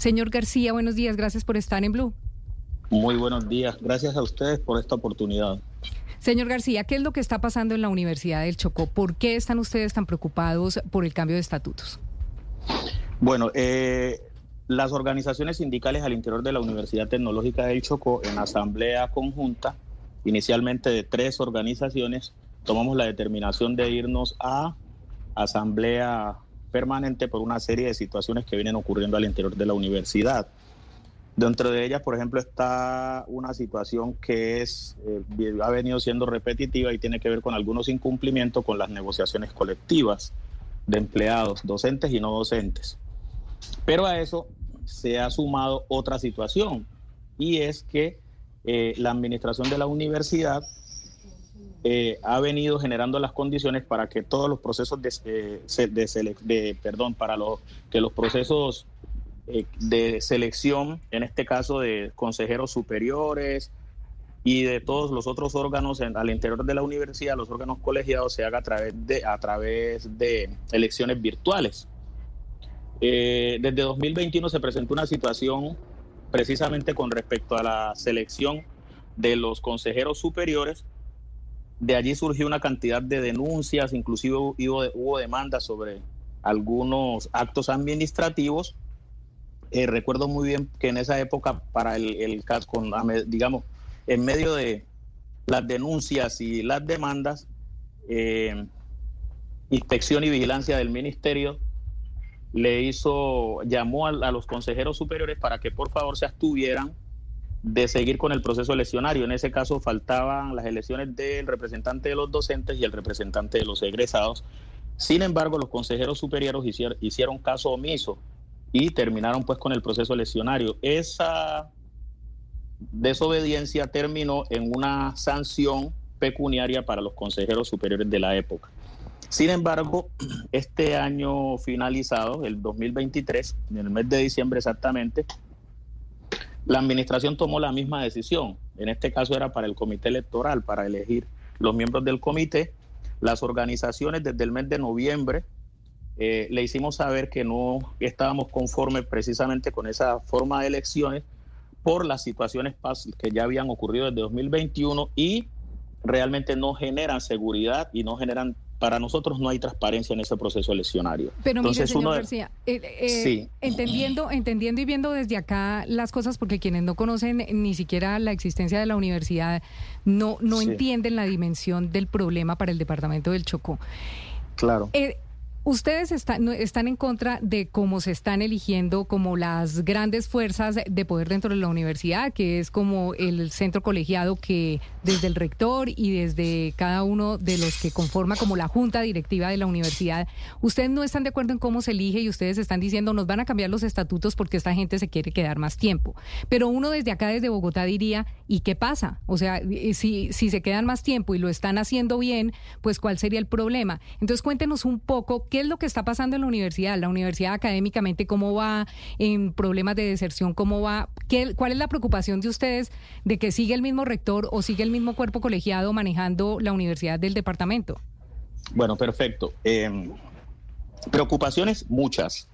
Señor García, buenos días, gracias por estar en Blue. Muy buenos días, gracias a ustedes por esta oportunidad. Señor García, ¿qué es lo que está pasando en la Universidad del Chocó? ¿Por qué están ustedes tan preocupados por el cambio de estatutos? Bueno, eh, las organizaciones sindicales al interior de la Universidad Tecnológica del Chocó, en asamblea conjunta, inicialmente de tres organizaciones, tomamos la determinación de irnos a asamblea permanente por una serie de situaciones que vienen ocurriendo al interior de la universidad. Dentro de ellas, por ejemplo, está una situación que es, eh, ha venido siendo repetitiva y tiene que ver con algunos incumplimientos con las negociaciones colectivas de empleados, docentes y no docentes. Pero a eso se ha sumado otra situación y es que eh, la administración de la universidad eh, ha venido generando las condiciones para que todos los procesos de, eh, perdón, para los, que los procesos de selección, en este caso de consejeros superiores y de todos los otros órganos al interior de la universidad, los órganos colegiados, se haga a través de, a través de elecciones virtuales. Eh, desde 2021 se presentó una situación precisamente con respecto a la selección de los consejeros superiores. De allí surgió una cantidad de denuncias, inclusive hubo, demandas sobre algunos actos administrativos. Eh, recuerdo muy bien que en esa época, para el, caso, digamos, en medio de las denuncias y las demandas, eh, inspección y vigilancia del ministerio le hizo, llamó a, los consejeros superiores para que por favor se abstuvieran de seguir con el proceso eleccionario. En ese caso faltaban las elecciones del representante de los docentes y el representante de los egresados. Sin embargo, los consejeros superiores hicieron, hicieron caso omiso y terminaron pues con el proceso eleccionario. Esa desobediencia terminó en una sanción pecuniaria para los consejeros superiores de la época. Sin embargo, este año finalizado, el 2023, en el mes de diciembre exactamente, la administración tomó la misma decisión. En este caso era para el comité electoral, para elegir los miembros del comité. Las organizaciones desde el mes de noviembre eh, le hicimos saber que no estábamos conformes precisamente con esa forma de elecciones por las situaciones que ya habían ocurrido desde 2021 y realmente no generan seguridad y no generan para nosotros no hay transparencia en ese proceso eleccionario. Pero mire, señor García, eh, eh, entendiendo, entendiendo y viendo desde acá las cosas, porque quienes no conocen ni siquiera la existencia de la universidad no, no entienden la dimensión del problema para el departamento del Chocó. Claro. Eh, Ustedes están, están en contra de cómo se están eligiendo como las grandes fuerzas de poder dentro de la universidad, que es como el centro colegiado que desde el rector y desde cada uno de los que conforma como la junta directiva de la universidad, ustedes no están de acuerdo en cómo se elige y ustedes están diciendo nos van a cambiar los estatutos porque esta gente se quiere quedar más tiempo. Pero uno desde acá, desde Bogotá, diría, ¿y qué pasa? O sea, si, si se quedan más tiempo y lo están haciendo bien, pues ¿cuál sería el problema? Entonces cuéntenos un poco ¿Qué es lo que está pasando en la universidad? La universidad académicamente, ¿cómo va? En problemas de deserción, ¿cómo va? ¿Qué, ¿Cuál es la preocupación de ustedes de que sigue el mismo rector o sigue el mismo cuerpo colegiado manejando la universidad del departamento? Bueno, perfecto. Em, preocupaciones muchas.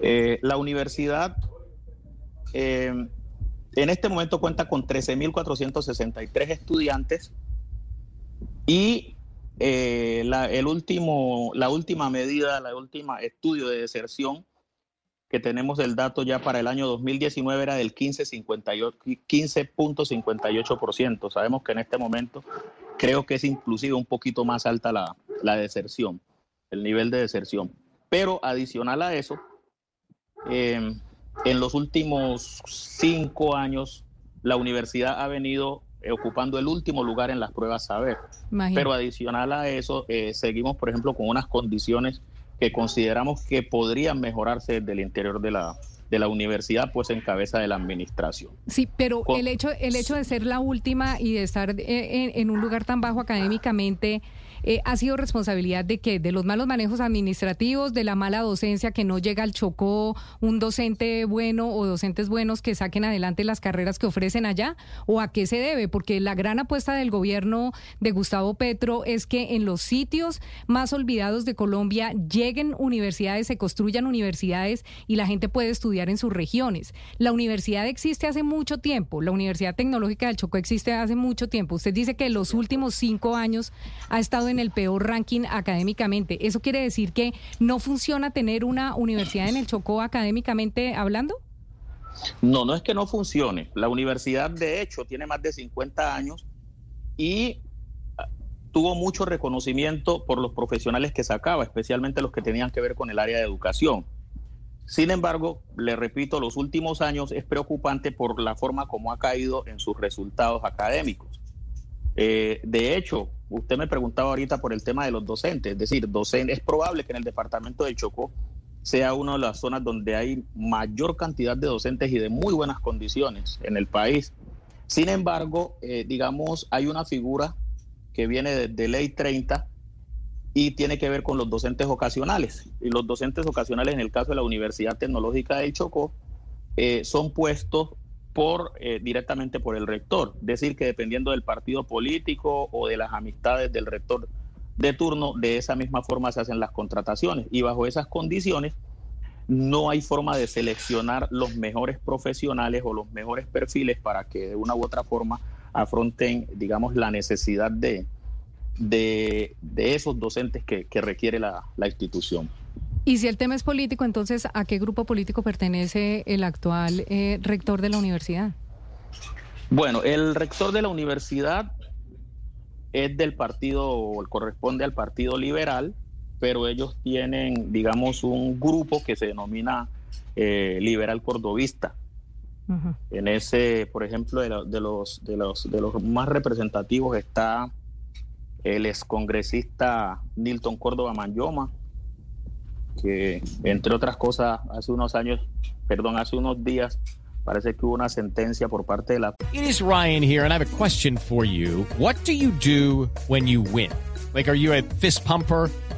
Eh, la universidad em, en este momento cuenta con 13.463 estudiantes y eh, la, el último, la última medida, la última estudio de deserción que tenemos el dato ya para el año 2019 era del 15.58%. Sabemos que en este momento creo que es inclusive un poquito más alta la, la deserción, el nivel de deserción. Pero adicional a eso, eh, en los últimos cinco años, la universidad ha venido ocupando el último lugar en las pruebas saber. Pero adicional a eso, eh, seguimos, por ejemplo, con unas condiciones que consideramos que podrían mejorarse desde el interior de la, de la universidad, pues en cabeza de la administración. Sí, pero el hecho, el hecho de ser la última y de estar eh, en, un lugar tan bajo académicamente, eh, ha sido responsabilidad de qué? De los malos manejos administrativos, de la mala docencia que no llega al Chocó un docente bueno o docentes buenos que saquen adelante las carreras que ofrecen allá, o a qué se debe? Porque la gran apuesta del gobierno de Gustavo Petro es que en los sitios más olvidados de Colombia lleguen universidades, se construyan universidades y la gente puede estudiar en sus regiones. La universidad existe hace mucho tiempo, la Universidad Tecnológica del Chocó existe hace mucho tiempo. Usted dice que los últimos cinco años ha estado en el peor ranking académicamente. ¿Eso quiere decir que no funciona tener una universidad en el Chocó académicamente hablando? No, no es que no funcione. La universidad, de hecho, tiene más de 50 años y ah, tuvo mucho reconocimiento por los profesionales que sacaba, especialmente los que tenían que ver con el área de educación. Sin embargo, le repito, los últimos años es preocupante por la forma como ha caído en sus resultados académicos. Eh, de hecho, usted me preguntaba ahorita por el tema de los docentes, es decir, es probable que en el departamento de Chocó sea una de las zonas donde hay mayor cantidad de docentes y de muy buenas condiciones en el país. Sin embargo, eh, digamos, hay una figura que viene de, de Ley 30 y tiene que ver con los docentes ocasionales. Y los docentes ocasionales, en el caso de la Universidad Tecnológica del Chocó, eh, son puestos por eh, directamente por el rector. Es decir, que dependiendo del partido político o de las amistades del rector de turno, de esa misma forma se hacen las contrataciones. Y bajo esas condiciones, no hay forma de seleccionar los mejores profesionales o los mejores perfiles para que de una u otra forma afronten, digamos, la necesidad de, de, esos docentes que, requiere la, institución. Y si el tema es político, entonces, ¿a qué grupo político pertenece el actual eh, rector de la universidad? Bueno, el rector de la universidad es del partido, o corresponde al Partido Liberal, pero ellos tienen, digamos, un grupo que se denomina eh, Liberal Cordovista. En ese, por ejemplo, de, los, de, los, de los más representativos está el excongresista Nilton Córdoba Manyoma, que entre otras cosas hace unos años, perdón, hace unos días parece que hubo una sentencia por parte de la It is Ryan here and I have a question for you. What do you do when you win? Like are you a fist pumper?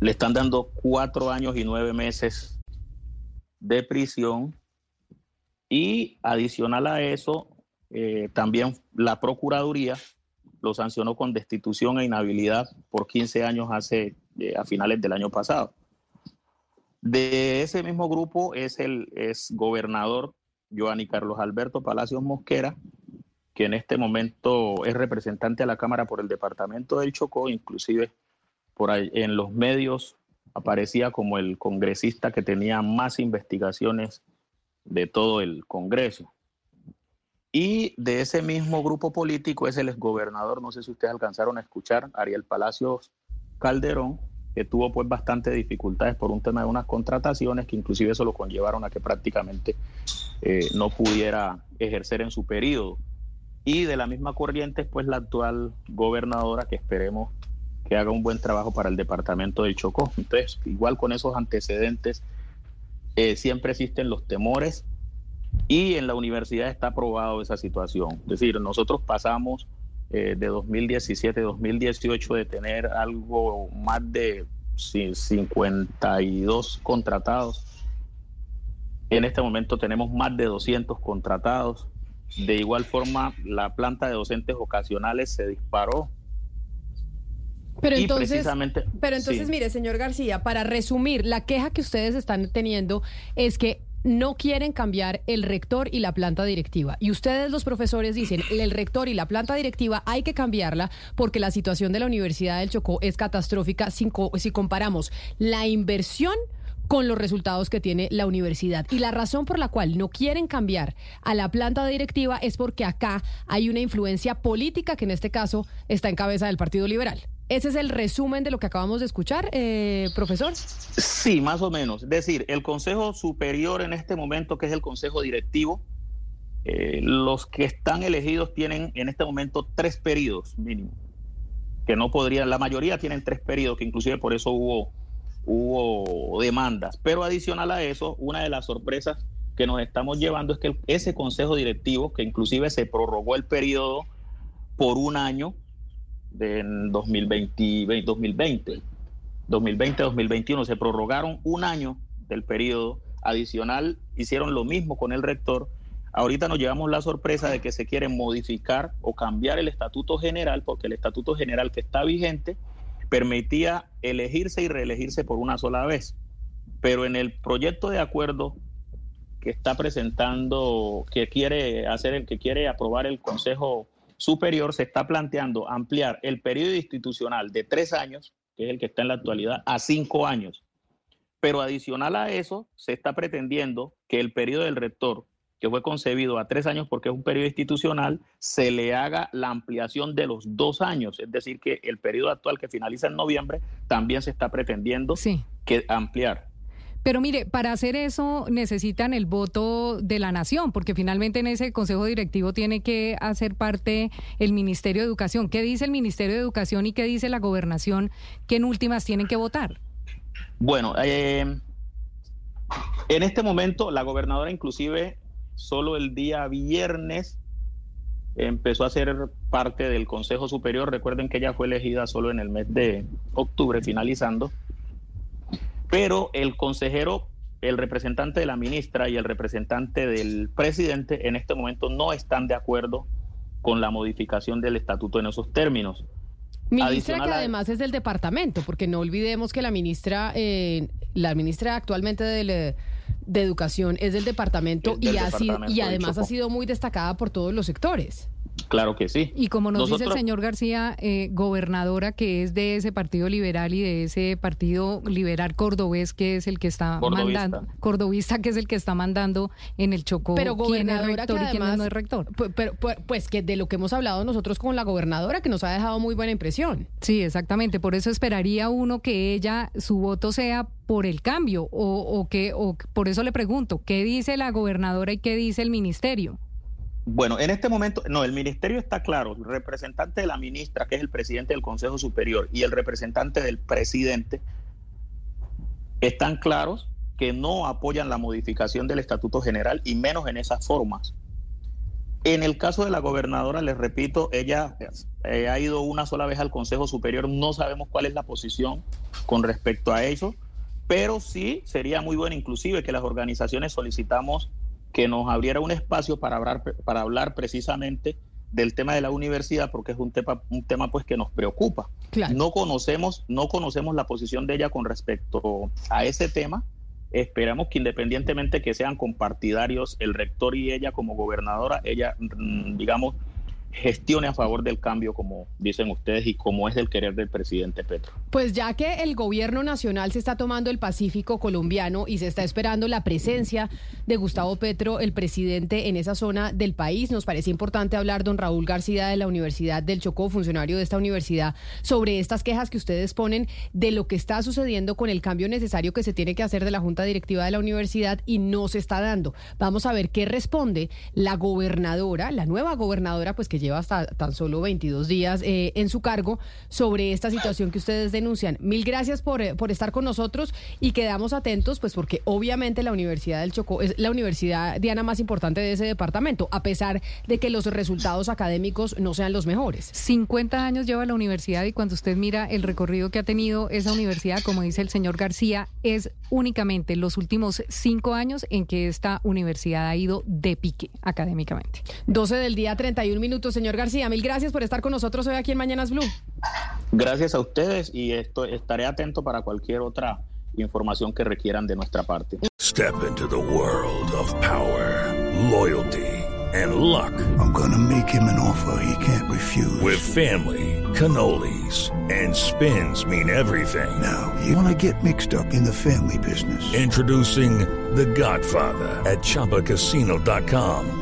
le están dando cuatro años y nueve meses de prisión y adicional a eso, eh, también la Procuraduría lo sancionó con destitución e inhabilidad por 15 años hace, eh, a finales del año pasado. De ese mismo grupo es el es gobernador Joanny Carlos Alberto Palacios Mosquera, que en este momento es representante a la Cámara por el departamento del Chocó, inclusive por ahí en los medios aparecía como el congresista que tenía más investigaciones de todo el Congreso. Y de ese mismo grupo político es el exgobernador, no sé si ustedes alcanzaron a escuchar, Ariel Palacios Calderón, que tuvo pues bastante dificultades por un tema de unas contrataciones que inclusive eso lo conllevaron a que prácticamente eh, no pudiera ejercer en su periodo. Y de la misma corriente pues la actual gobernadora que esperemos que haga un buen trabajo para el departamento del Chocó. Entonces, igual con esos antecedentes, eh, siempre existen los temores y en la universidad está aprobado esa situación. Es decir, nosotros pasamos eh, de 2017 2018 de tener algo más de 52 contratados. En este momento tenemos más de 200 contratados. De igual forma, la planta de docentes ocasionales se disparó pero entonces, pero entonces mire, señor García, para resumir, la queja que ustedes están teniendo es que no quieren cambiar el rector y la planta directiva. Y ustedes, los profesores, dicen, el rector y la planta directiva hay que cambiarla porque la situación de la Universidad del Chocó es catastrófica si, si comparamos la inversión con los resultados que tiene la universidad. Y la razón por la cual no quieren cambiar a la planta directiva es porque acá hay una influencia política que en este caso está en cabeza del Partido Liberal. ¿Ese es el resumen de lo que acabamos de escuchar, eh, profesor? Sí, más o menos. Es decir, el Consejo Superior en este momento, que es el Consejo Directivo, eh, los que están elegidos tienen en este momento tres periodos mínimo, que no podrían, la mayoría tienen tres periodos, que inclusive por eso hubo, hubo demandas. Pero adicional a eso, una de las sorpresas que nos estamos llevando es que ese consejo directivo, que inclusive se prorrogó el periodo por un año, de 2020, 2020, 2020-2021, se prorrogaron un año del periodo adicional, hicieron lo mismo con el rector. Ahorita nos llevamos la sorpresa de que se quiere modificar o cambiar el estatuto general, porque el estatuto general que está vigente permitía elegirse y reelegirse por una sola vez. Pero en el proyecto de acuerdo que está presentando, que quiere hacer el que quiere aprobar el Consejo Superior, se está planteando ampliar el periodo institucional de tres años, que es el que está en la actualidad, a cinco años. Pero adicional a eso, se está pretendiendo que el periodo del rector, que fue concebido a tres años porque es un periodo institucional, se le haga la ampliación de los dos años. Es decir, que el periodo actual que finaliza en noviembre también se está pretendiendo que ampliar. Pero mire, para hacer eso necesitan el voto de la nación, porque finalmente en ese consejo directivo tiene que hacer parte el Ministerio de Educación. ¿Qué dice el Ministerio de Educación y qué dice la gobernación que en últimas tienen que votar? Bueno, eh, en este momento la gobernadora inclusive solo el día viernes empezó a ser parte del Consejo Superior. Recuerden que ella fue elegida solo en el mes de octubre, finalizando pero el consejero, el representante de la ministra y el representante del presidente en este momento no están de acuerdo con la modificación del estatuto en esos términos. Ministra que además es del departamento, porque no olvidemos que la ministra, eh, la ministra actualmente de, Educación es del departamento, y, y además ha sido muy destacada por todos los sectores. Claro que sí. Y como nos dice el señor García, eh, gobernadora que es de ese partido liberal y de ese partido liberal cordobés que es el que está mandando, cordobista que es el que está mandando en el Chocó pero gobernadora quién es rector y quién no es rector. Pero, pues que de lo que hemos hablado nosotros con la gobernadora que nos ha dejado muy buena impresión. Sí, exactamente. Por eso esperaría uno que ella, su voto sea por el cambio o, o que, o por eso le pregunto, ¿qué dice la gobernadora y qué dice el ministerio? Bueno, en este momento, no, el ministerio está claro, el representante de la ministra, que es el presidente del Consejo Superior, y el representante del presidente, están claros que no apoyan la modificación del Estatuto General y menos en esas formas. En el caso de la gobernadora, les repito, ella eh, ha ido una sola vez al Consejo Superior, no sabemos cuál es la posición con respecto a eso, pero sí sería muy bueno inclusive que las organizaciones solicitamos que nos abriera un espacio para hablar, para hablar precisamente del tema de la universidad porque es un tema un tema pues que nos preocupa. No conocemos no conocemos la posición de ella con respecto a ese tema. Esperamos que independientemente que sean compartidarios el rector y ella como gobernadora, ella mm, digamos gestione a favor del cambio, como dicen ustedes, y como es el querer del presidente Petro. Pues ya que el gobierno nacional se está tomando el Pacífico colombiano y se está esperando la presencia de Gustavo Petro, el presidente, en esa zona del país, nos parece importante hablar, don Raúl García de la Universidad del Chocó, funcionario de esta universidad, sobre estas quejas que ustedes ponen de lo que está sucediendo con el cambio necesario que se tiene que hacer de la Junta Directiva de la universidad y no se está dando. Vamos a ver qué responde la gobernadora, la nueva gobernadora, pues que lleva hasta tan solo 22 días eh, en su cargo sobre esta situación que ustedes denuncian. Mil gracias por, eh, por estar con nosotros y quedamos atentos, pues porque obviamente la Universidad del Chocó es la universidad diana más importante de ese departamento, a pesar de que los resultados académicos no sean los mejores. 50 años lleva la universidad y cuando usted mira el recorrido que ha tenido esa universidad, como dice el señor García, es únicamente los últimos cinco años en que esta universidad ha ido de pique académicamente. 12 del día, 31 minutos señor García. Mil gracias por estar con nosotros hoy aquí en Mañanas Blue. Gracias a ustedes y esto, estaré atento para cualquier otra información que requieran de nuestra parte. Step into the world of power, loyalty and luck. I'm gonna make him an offer he can't refuse. With family, cannolis and spins mean everything. Now, you wanna get mixed up in the family business. Introducing The Godfather at chapacasino.com.